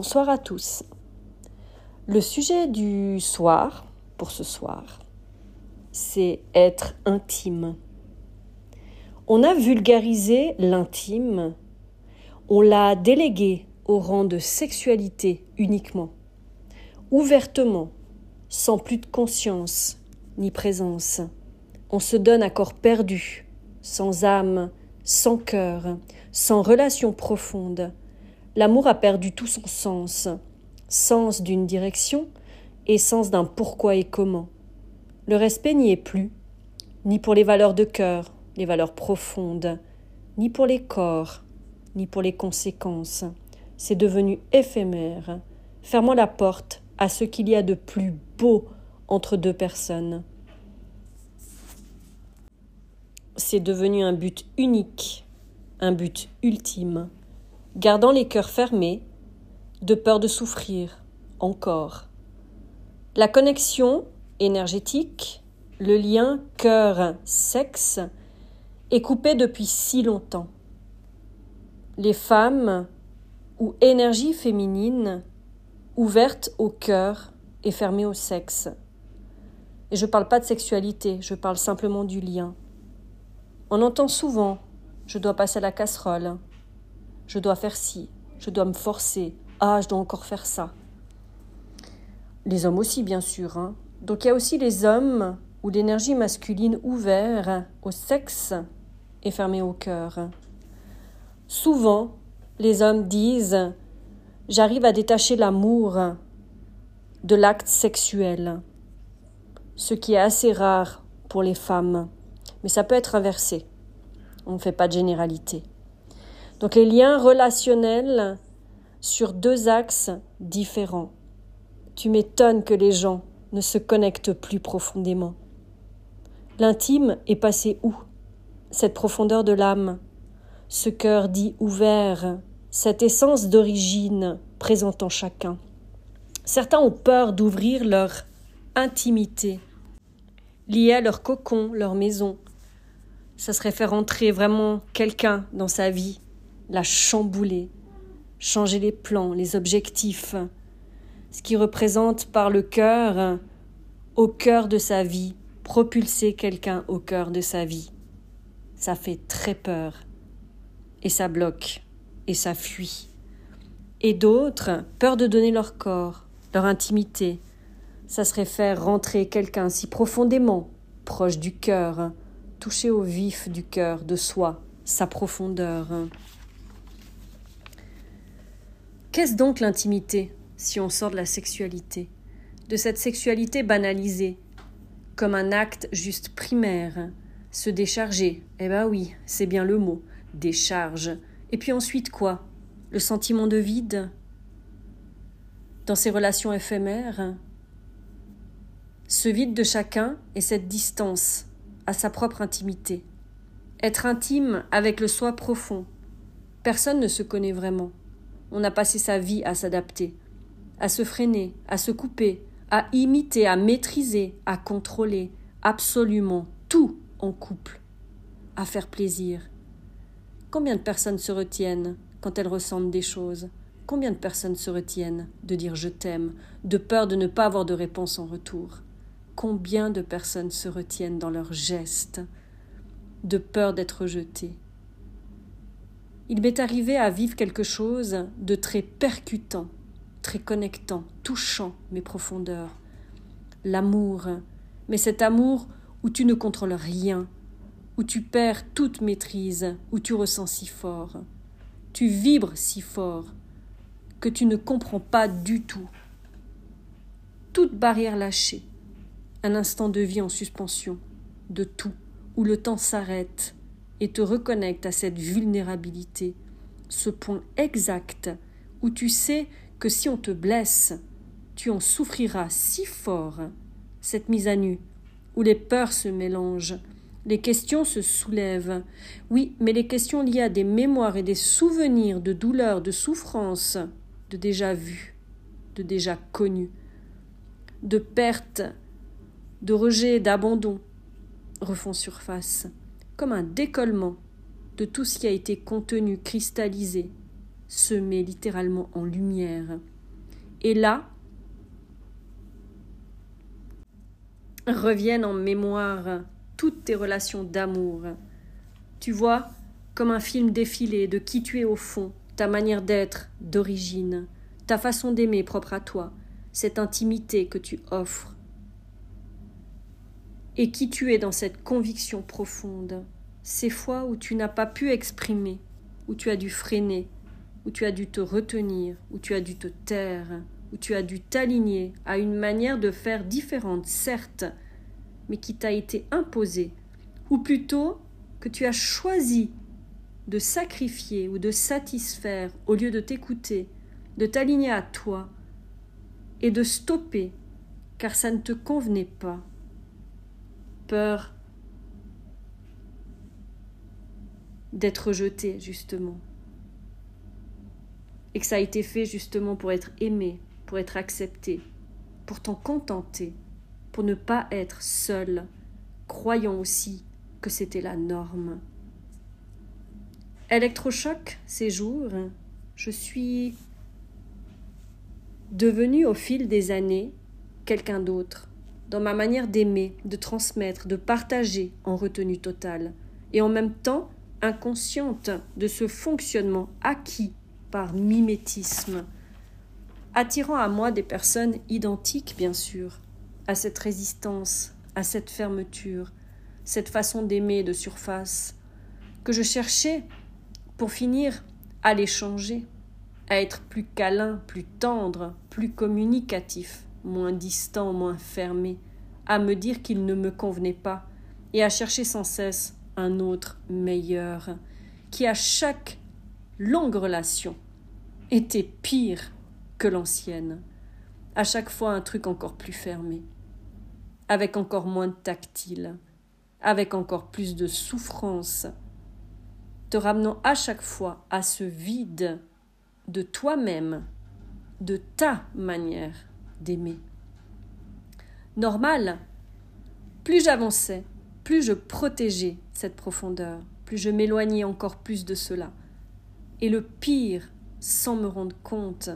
Bonsoir à tous. Le sujet du soir, pour ce soir, c'est être intime. On a vulgarisé l'intime, on l'a délégué au rang de sexualité uniquement, ouvertement, sans plus de conscience ni présence. On se donne à corps perdu, sans âme, sans cœur, sans relation profonde. L'amour a perdu tout son sens, sens d'une direction et sens d'un pourquoi et comment. Le respect n'y est plus, ni pour les valeurs de cœur, les valeurs profondes, ni pour les corps, ni pour les conséquences. C'est devenu éphémère, fermant la porte à ce qu'il y a de plus beau entre deux personnes. C'est devenu un but unique, un but ultime, gardant les cœurs fermés, de peur de souffrir encore. La connexion énergétique, le lien cœur-sexe est coupé depuis si longtemps. Les femmes ou énergie féminine ouverte au cœur et fermée au sexe. Et je ne parle pas de sexualité, je parle simplement du lien. On entend souvent je dois passer à la casserole, je dois faire ci, je dois me forcer, ah, je dois encore faire ça. Les hommes aussi, bien sûr. Hein. Donc il y a aussi les hommes où l'énergie masculine ouverte au sexe est fermée au cœur. Souvent, les hommes disent J'arrive à détacher l'amour de l'acte sexuel, ce qui est assez rare pour les femmes, mais ça peut être inversé. On ne fait pas de généralité. Donc les liens relationnels sur deux axes différents. Tu m'étonnes que les gens ne se connectent plus profondément. L'intime est passé où? Cette profondeur de l'âme, ce cœur dit ouvert, cette essence d'origine présente en chacun. Certains ont peur d'ouvrir leur intimité, liée à leur cocon, leur maison. Ça serait faire entrer vraiment quelqu'un dans sa vie, la chambouler, changer les plans, les objectifs, ce qui représente par le cœur, au cœur de sa vie, propulser quelqu'un au cœur de sa vie. Ça fait très peur, et ça bloque, et ça fuit. Et d'autres, peur de donner leur corps, leur intimité. Ça serait faire rentrer quelqu'un si profondément, proche du cœur, toucher au vif du cœur, de soi, sa profondeur. Qu'est-ce donc l'intimité, si on sort de la sexualité De cette sexualité banalisée, comme un acte juste primaire, se décharger, eh ben oui, c'est bien le mot, décharge. Et puis ensuite quoi? Le sentiment de vide? Dans ces relations éphémères Ce vide de chacun et cette distance à sa propre intimité. Être intime avec le soi profond. Personne ne se connaît vraiment on a passé sa vie à s'adapter, à se freiner, à se couper, à imiter, à maîtriser, à contrôler absolument tout en couple, à faire plaisir. Combien de personnes se retiennent quand elles ressentent des choses? Combien de personnes se retiennent de dire je t'aime, de peur de ne pas avoir de réponse en retour? Combien de personnes se retiennent dans leurs gestes, de peur d'être rejetées il m'est arrivé à vivre quelque chose de très percutant, très connectant, touchant mes profondeurs. L'amour, mais cet amour où tu ne contrôles rien, où tu perds toute maîtrise, où tu ressens si fort, tu vibres si fort, que tu ne comprends pas du tout. Toute barrière lâchée, un instant de vie en suspension, de tout, où le temps s'arrête, et te reconnecte à cette vulnérabilité, ce point exact où tu sais que si on te blesse, tu en souffriras si fort, cette mise à nu, où les peurs se mélangent, les questions se soulèvent. Oui, mais les questions liées à des mémoires et des souvenirs de douleurs, de souffrances, de déjà vus, de déjà connus, de pertes, de rejet, d'abandon, refont surface comme un décollement de tout ce qui a été contenu, cristallisé, se met littéralement en lumière. Et là, reviennent en mémoire toutes tes relations d'amour. Tu vois, comme un film défilé de qui tu es au fond, ta manière d'être d'origine, ta façon d'aimer propre à toi, cette intimité que tu offres. Et qui tu es dans cette conviction profonde, ces fois où tu n'as pas pu exprimer, où tu as dû freiner, où tu as dû te retenir, où tu as dû te taire, où tu as dû t'aligner à une manière de faire différente, certes, mais qui t'a été imposée, ou plutôt que tu as choisi de sacrifier ou de satisfaire au lieu de t'écouter, de t'aligner à toi et de stopper car ça ne te convenait pas. Peur d'être rejeté, justement. Et que ça a été fait justement pour être aimé, pour être accepté, pour t'en contenter, pour ne pas être seul, croyant aussi que c'était la norme. Électrochoc, ces jours, je suis devenu au fil des années quelqu'un d'autre, dans ma manière d'aimer, de transmettre, de partager en retenue totale, et en même temps inconsciente de ce fonctionnement acquis par mimétisme, attirant à moi des personnes identiques, bien sûr, à cette résistance, à cette fermeture, cette façon d'aimer de surface, que je cherchais, pour finir, à les changer, à être plus câlin, plus tendre, plus communicatif, moins distant, moins fermé, à me dire qu'il ne me convenait pas, et à chercher sans cesse un autre meilleur, qui à chaque longue relation était pire que l'ancienne, à chaque fois un truc encore plus fermé, avec encore moins de tactile, avec encore plus de souffrance, te ramenant à chaque fois à ce vide de toi-même, de ta manière d'aimer. Normal, plus j'avançais, plus je protégeais cette profondeur, plus je m'éloignais encore plus de cela. Et le pire, sans me rendre compte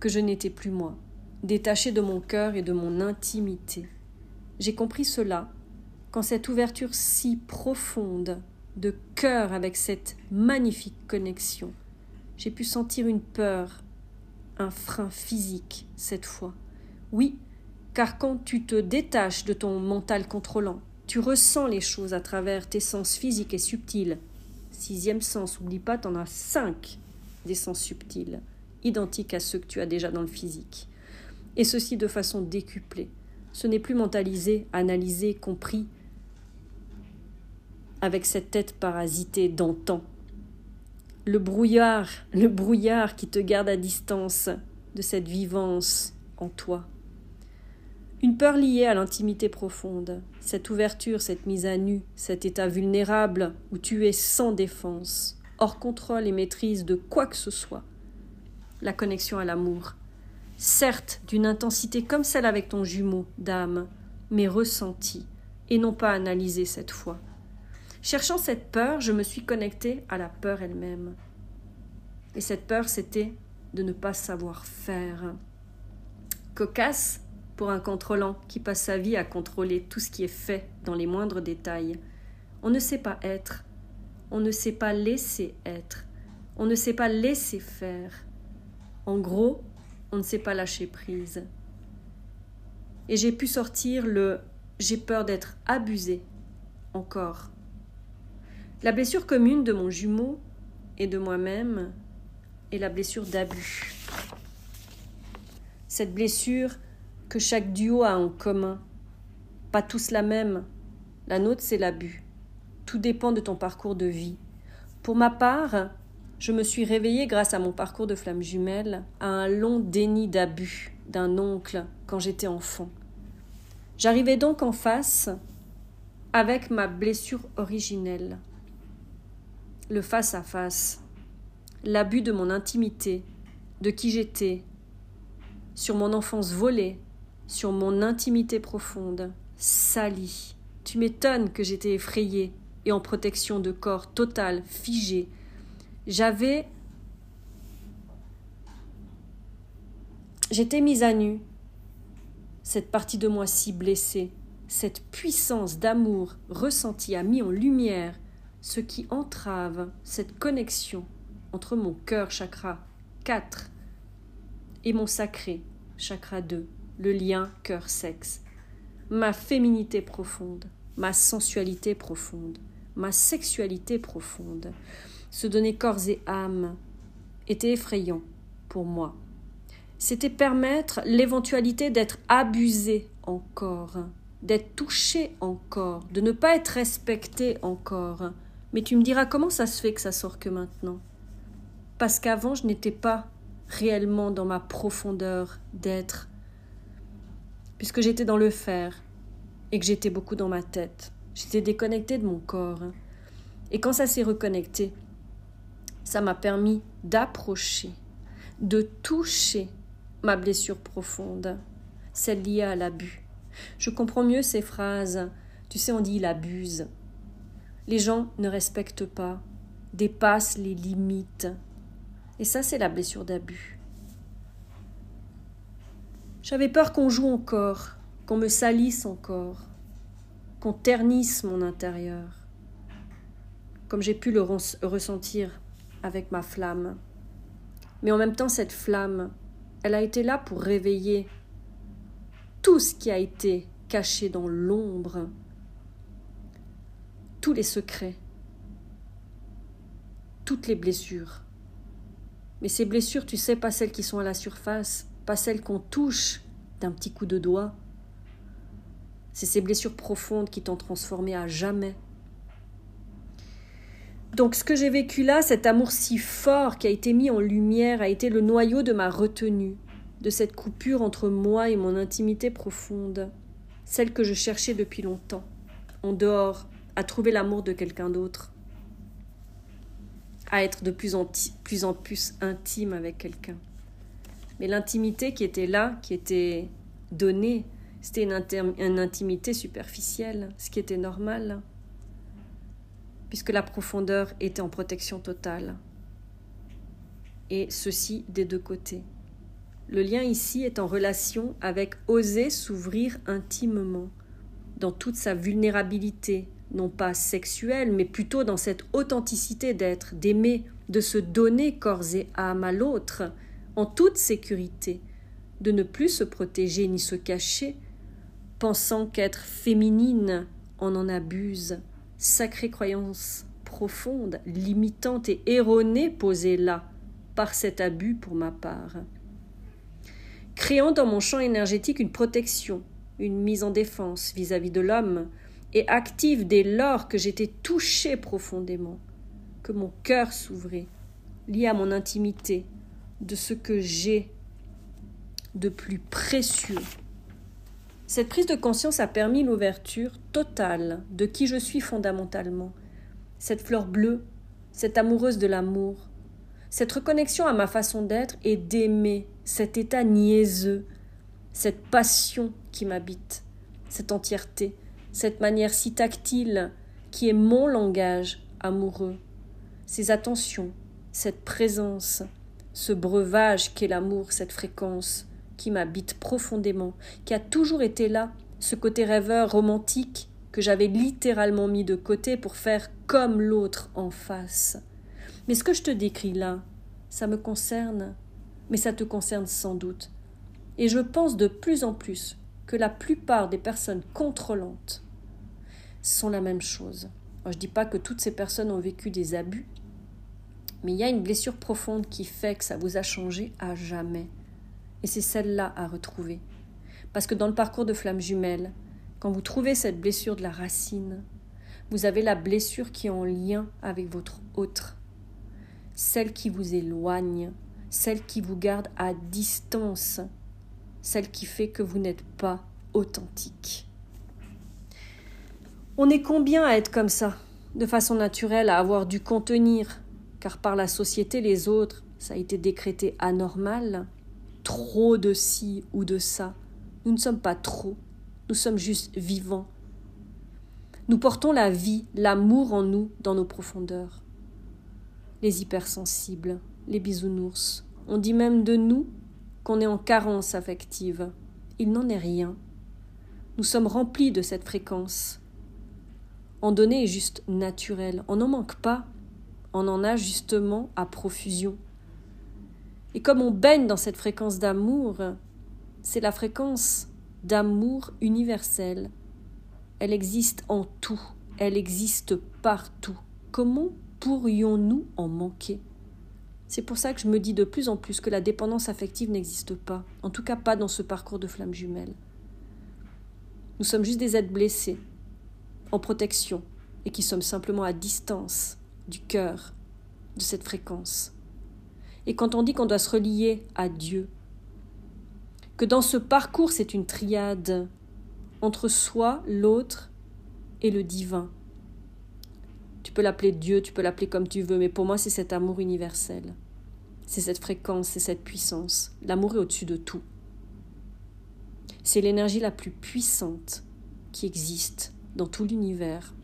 que je n'étais plus moi, détaché de mon cœur et de mon intimité. J'ai compris cela quand cette ouverture si profonde de cœur avec cette magnifique connexion, j'ai pu sentir une peur, un frein physique cette fois. Oui, car quand tu te détaches de ton mental contrôlant, tu ressens les choses à travers tes sens physiques et subtils. Sixième sens, oublie pas, t'en as cinq des sens subtils, identiques à ceux que tu as déjà dans le physique. Et ceci de façon décuplée. Ce n'est plus mentalisé, analysé, compris, avec cette tête parasitée d'antan. Le brouillard, le brouillard qui te garde à distance de cette vivance en toi. Une peur liée à l'intimité profonde, cette ouverture, cette mise à nu, cet état vulnérable où tu es sans défense, hors contrôle et maîtrise de quoi que ce soit. La connexion à l'amour, certes d'une intensité comme celle avec ton jumeau d'âme, mais ressentie, et non pas analysée cette fois. Cherchant cette peur, je me suis connectée à la peur elle-même. Et cette peur, c'était de ne pas savoir faire. Cocasse pour un contrôlant qui passe sa vie à contrôler tout ce qui est fait dans les moindres détails. On ne sait pas être, on ne sait pas laisser être, on ne sait pas laisser faire. En gros, on ne sait pas lâcher prise. Et j'ai pu sortir le j'ai peur d'être abusé encore. La blessure commune de mon jumeau et de moi-même est la blessure d'abus. Cette blessure que chaque duo a en commun. Pas tous la même. La nôtre, c'est l'abus. Tout dépend de ton parcours de vie. Pour ma part, je me suis réveillée grâce à mon parcours de flamme jumelle à un long déni d'abus d'un oncle quand j'étais enfant. J'arrivais donc en face avec ma blessure originelle. Le face à face, l'abus de mon intimité, de qui j'étais, sur mon enfance volée, sur mon intimité profonde, salie. Tu m'étonnes que j'étais effrayée et en protection de corps total, figé. J'avais J'étais mise à nu. Cette partie de moi si blessée, cette puissance d'amour ressentie a mis en lumière ce qui entrave cette connexion entre mon cœur chakra 4 et mon sacré chakra 2, le lien cœur-sexe, ma féminité profonde, ma sensualité profonde, ma sexualité profonde. Se donner corps et âme était effrayant pour moi. C'était permettre l'éventualité d'être abusé encore, d'être touché encore, de ne pas être respecté encore. Mais tu me diras comment ça se fait que ça sort que maintenant? Parce qu'avant je n'étais pas réellement dans ma profondeur d'être, puisque j'étais dans le faire et que j'étais beaucoup dans ma tête. J'étais déconnectée de mon corps. Et quand ça s'est reconnecté, ça m'a permis d'approcher, de toucher ma blessure profonde, celle liée à l'abus. Je comprends mieux ces phrases. Tu sais, on dit il abuse. Les gens ne respectent pas, dépassent les limites. Et ça, c'est la blessure d'abus. J'avais peur qu'on joue encore, qu'on me salisse encore, qu'on ternisse mon intérieur, comme j'ai pu le ressentir avec ma flamme. Mais en même temps, cette flamme, elle a été là pour réveiller tout ce qui a été caché dans l'ombre, tous les secrets, toutes les blessures. Mais ces blessures, tu sais, pas celles qui sont à la surface, pas celles qu'on touche d'un petit coup de doigt. C'est ces blessures profondes qui t'ont transformé à jamais. Donc ce que j'ai vécu là, cet amour si fort qui a été mis en lumière, a été le noyau de ma retenue, de cette coupure entre moi et mon intimité profonde, celle que je cherchais depuis longtemps, en dehors, à trouver l'amour de quelqu'un d'autre à être de plus en plus, intime avec quelqu'un. Mais l'intimité qui était là, qui était donnée, c'était une, intimité superficielle, ce qui était normal, puisque la profondeur était en protection totale. Et ceci des deux côtés. Le lien ici est en relation avec oser s'ouvrir intimement, dans toute sa vulnérabilité, non pas sexuelle, mais plutôt dans cette authenticité d'être, d'aimer, de se donner corps et âme à l'autre, en toute sécurité, de ne plus se protéger ni se cacher, pensant qu'être féminine on en abuse, sacrée croyance profonde, limitante et erronée posée là, par cet abus pour ma part. Créant dans mon champ énergétique une protection, une mise en défense vis à -vis de l'homme, et active dès lors que j'étais touchée profondément, que mon cœur s'ouvrait, lié à mon intimité, de ce que j'ai de plus précieux. Cette prise de conscience a permis l'ouverture totale de qui je suis fondamentalement, cette fleur bleue, cette amoureuse de l'amour, cette reconnexion à ma façon d'être et d'aimer, cet état niaiseux, cette passion qui m'habite, cette entièreté, cette manière si tactile qui est mon langage amoureux, ces attentions, cette présence, ce breuvage qu'est l'amour, cette fréquence qui m'habite profondément, qui a toujours été là, ce côté rêveur romantique que j'avais littéralement mis de côté pour faire comme l'autre en face. Mais ce que je te décris là, ça me concerne, mais ça te concerne sans doute. Et je pense de plus en plus que la plupart des personnes contrôlantes sont la même chose. je ne dis pas que toutes ces personnes ont vécu des abus, mais il y a une blessure profonde qui fait que ça vous a changé à jamais. Et c'est celle-là à retrouver. Parce que dans le parcours de flamme jumelle, quand vous trouvez cette blessure de la racine, vous avez la blessure qui est en lien avec votre autre, celle qui vous éloigne, celle qui vous garde à distance, celle qui fait que vous n'êtes pas authentique. On est combien à être comme ça, de façon naturelle, à avoir dû contenir, car par la société, les autres, ça a été décrété anormal, trop de ci ou de ça. Nous ne sommes pas trop, nous sommes juste vivants. Nous portons la vie, l'amour en nous, dans nos profondeurs. Les hypersensibles, les bisounours, on dit même de nous qu'on est en carence affective. Il n'en est rien. Nous sommes remplis de cette fréquence. En donner est juste naturel. On n'en manque pas. On en a justement à profusion. Et comme on baigne dans cette fréquence d'amour, c'est la fréquence d'amour universel. Elle existe en tout, elle existe partout. Comment pourrions-nous en manquer? C'est pour ça que je me dis de plus en plus que la dépendance affective n'existe pas, en tout cas pas dans ce parcours de flamme jumelle. Nous sommes juste des êtres blessés, en protection, et qui sommes simplement à distance du cœur, de cette fréquence. Et quand on dit qu'on doit se relier à Dieu, que dans ce parcours c'est une triade entre soi, l'autre et le divin. Tu peux l'appeler Dieu, tu peux l'appeler comme tu veux, mais pour moi c'est cet amour universel. C'est cette fréquence, c'est cette puissance. L'amour est au-dessus de tout. C'est l'énergie la plus puissante qui existe dans tout l'univers.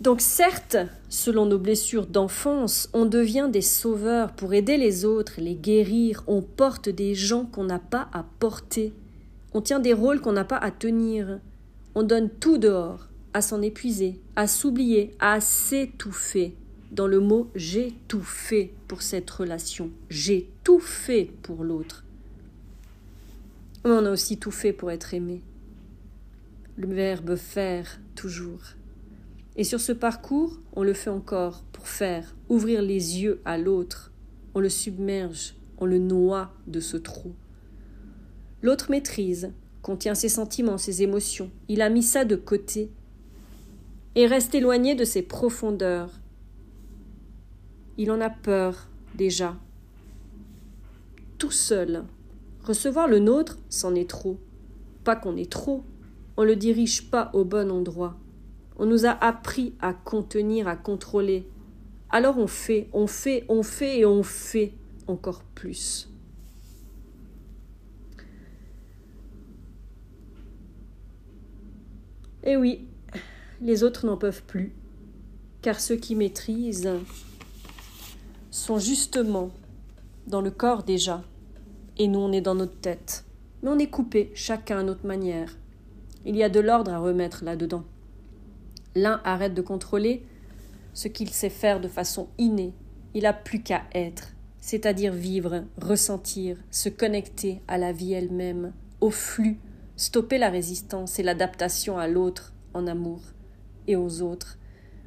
Donc certes, selon nos blessures d'enfance, on devient des sauveurs pour aider les autres, les guérir, on porte des gens qu'on n'a pas à porter, on tient des rôles qu'on n'a pas à tenir, on donne tout dehors, à s'en épuiser, à s'oublier, à s'étouffer. Dans le mot j'ai tout fait pour cette relation, j'ai tout fait pour l'autre. On a aussi tout fait pour être aimé. Le verbe faire toujours. Et sur ce parcours, on le fait encore pour faire, ouvrir les yeux à l'autre. On le submerge, on le noie de ce trou. L'autre maîtrise, contient ses sentiments, ses émotions. Il a mis ça de côté et reste éloigné de ses profondeurs. Il en a peur déjà. Tout seul. Recevoir le nôtre, c'en est trop. Pas qu'on est trop, on ne le dirige pas au bon endroit. On nous a appris à contenir, à contrôler. Alors on fait, on fait, on fait et on fait encore plus. Et eh oui, les autres n'en peuvent plus, car ceux qui maîtrisent sont justement dans le corps déjà, et nous on est dans notre tête. Mais on est coupé, chacun à notre manière. Il y a de l'ordre à remettre là-dedans. L'un arrête de contrôler ce qu'il sait faire de façon innée. Il n'a plus qu'à être, c'est-à-dire vivre, ressentir, se connecter à la vie elle-même, au flux, stopper la résistance et l'adaptation à l'autre en amour et aux autres.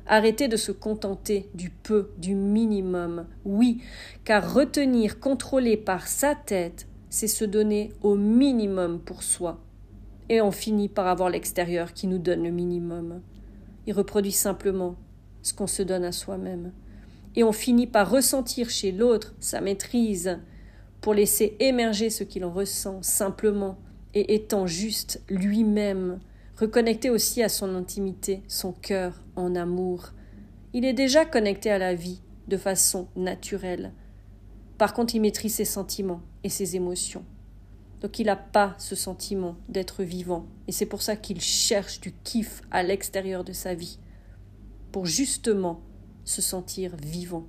Arrêter de se contenter du peu, du minimum. Oui, car retenir, contrôler par sa tête, c'est se donner au minimum pour soi. Et on finit par avoir l'extérieur qui nous donne le minimum. Il reproduit simplement ce qu'on se donne à soi-même. Et on finit par ressentir chez l'autre sa maîtrise pour laisser émerger ce qu'il ressent simplement et étant juste lui-même, reconnecté aussi à son intimité, son cœur en amour. Il est déjà connecté à la vie de façon naturelle. Par contre, il maîtrise ses sentiments et ses émotions. Donc il n'a pas ce sentiment d'être vivant. Et c'est pour ça qu'il cherche du kiff à l'extérieur de sa vie. Pour justement se sentir vivant.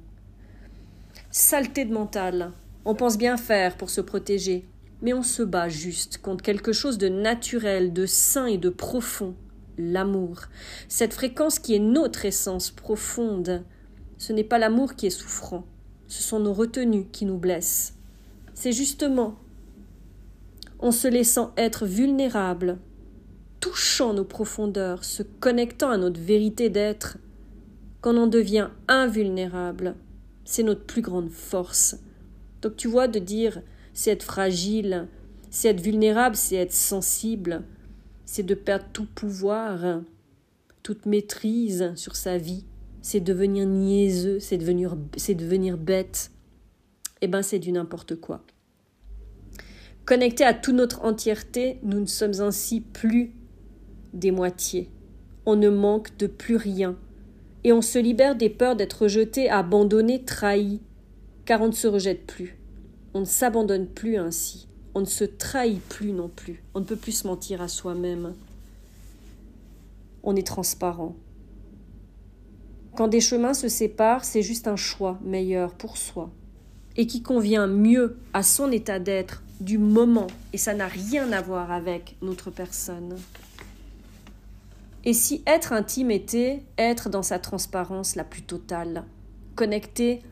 Saleté de mental. On pense bien faire pour se protéger. Mais on se bat juste contre quelque chose de naturel, de sain et de profond. L'amour. Cette fréquence qui est notre essence profonde. Ce n'est pas l'amour qui est souffrant. Ce sont nos retenues qui nous blessent. C'est justement en se laissant être vulnérable, touchant nos profondeurs, se connectant à notre vérité d'être, qu'on en devient invulnérable. C'est notre plus grande force. Donc tu vois, de dire c'est être fragile, c'est être vulnérable, c'est être sensible, c'est de perdre tout pouvoir, toute maîtrise sur sa vie, c'est devenir niaiseux, c'est devenir, devenir bête. Eh ben c'est du n'importe quoi. Connectés à toute notre entièreté, nous ne sommes ainsi plus des moitiés. On ne manque de plus rien. Et on se libère des peurs d'être rejeté, abandonné, trahi, car on ne se rejette plus. On ne s'abandonne plus ainsi. On ne se trahit plus non plus. On ne peut plus se mentir à soi-même. On est transparent. Quand des chemins se séparent, c'est juste un choix meilleur pour soi. et qui convient mieux à son état d'être du moment et ça n'a rien à voir avec notre personne. Et si être intime était être dans sa transparence la plus totale, connecté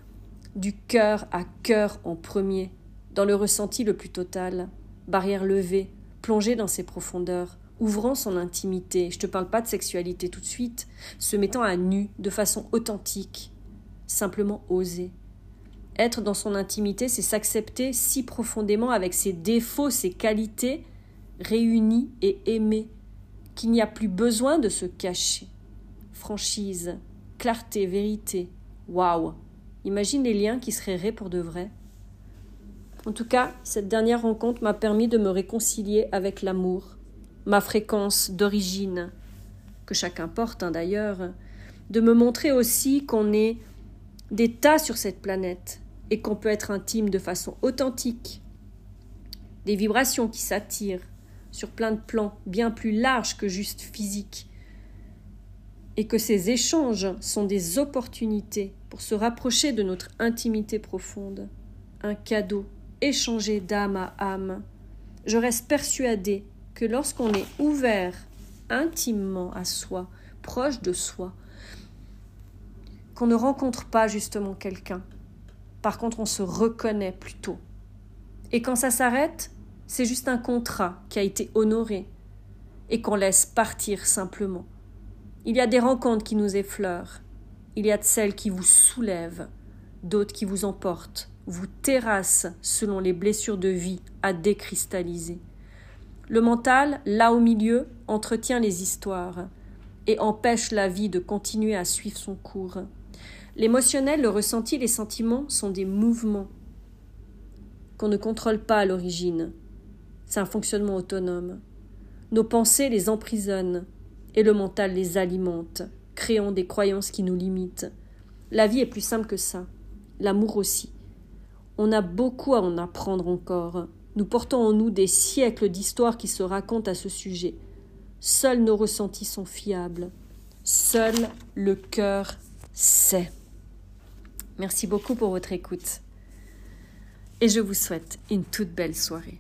du cœur à cœur en premier, dans le ressenti le plus total, barrière levée, plongé dans ses profondeurs, ouvrant son intimité, je te parle pas de sexualité tout de suite, se mettant à nu de façon authentique, simplement oser. Être dans son intimité, c'est s'accepter si profondément avec ses défauts, ses qualités, réunis et aimés, qu'il n'y a plus besoin de se cacher. Franchise, clarté, vérité. Waouh Imagine les liens qui se créeraient pour de vrai. En tout cas, cette dernière rencontre m'a permis de me réconcilier avec l'amour, ma fréquence d'origine, que chacun porte hein, d'ailleurs, de me montrer aussi qu'on est des tas sur cette planète et qu'on peut être intime de façon authentique, des vibrations qui s'attirent sur plein de plans bien plus larges que juste physiques, et que ces échanges sont des opportunités pour se rapprocher de notre intimité profonde, un cadeau échangé d'âme à âme. Je reste persuadée que lorsqu'on est ouvert intimement à soi, proche de soi, qu'on ne rencontre pas justement quelqu'un. Par contre, on se reconnaît plutôt. Et quand ça s'arrête, c'est juste un contrat qui a été honoré et qu'on laisse partir simplement. Il y a des rencontres qui nous effleurent, il y a de celles qui vous soulèvent, d'autres qui vous emportent, vous terrassent selon les blessures de vie à décristalliser. Le mental, là au milieu, entretient les histoires et empêche la vie de continuer à suivre son cours. L'émotionnel, le ressenti, les sentiments sont des mouvements qu'on ne contrôle pas à l'origine. C'est un fonctionnement autonome. Nos pensées les emprisonnent et le mental les alimente, créant des croyances qui nous limitent. La vie est plus simple que ça. L'amour aussi. On a beaucoup à en apprendre encore. Nous portons en nous des siècles d'histoires qui se racontent à ce sujet. Seuls nos ressentis sont fiables. Seul le cœur sait. Merci beaucoup pour votre écoute. Et je vous souhaite une toute belle soirée.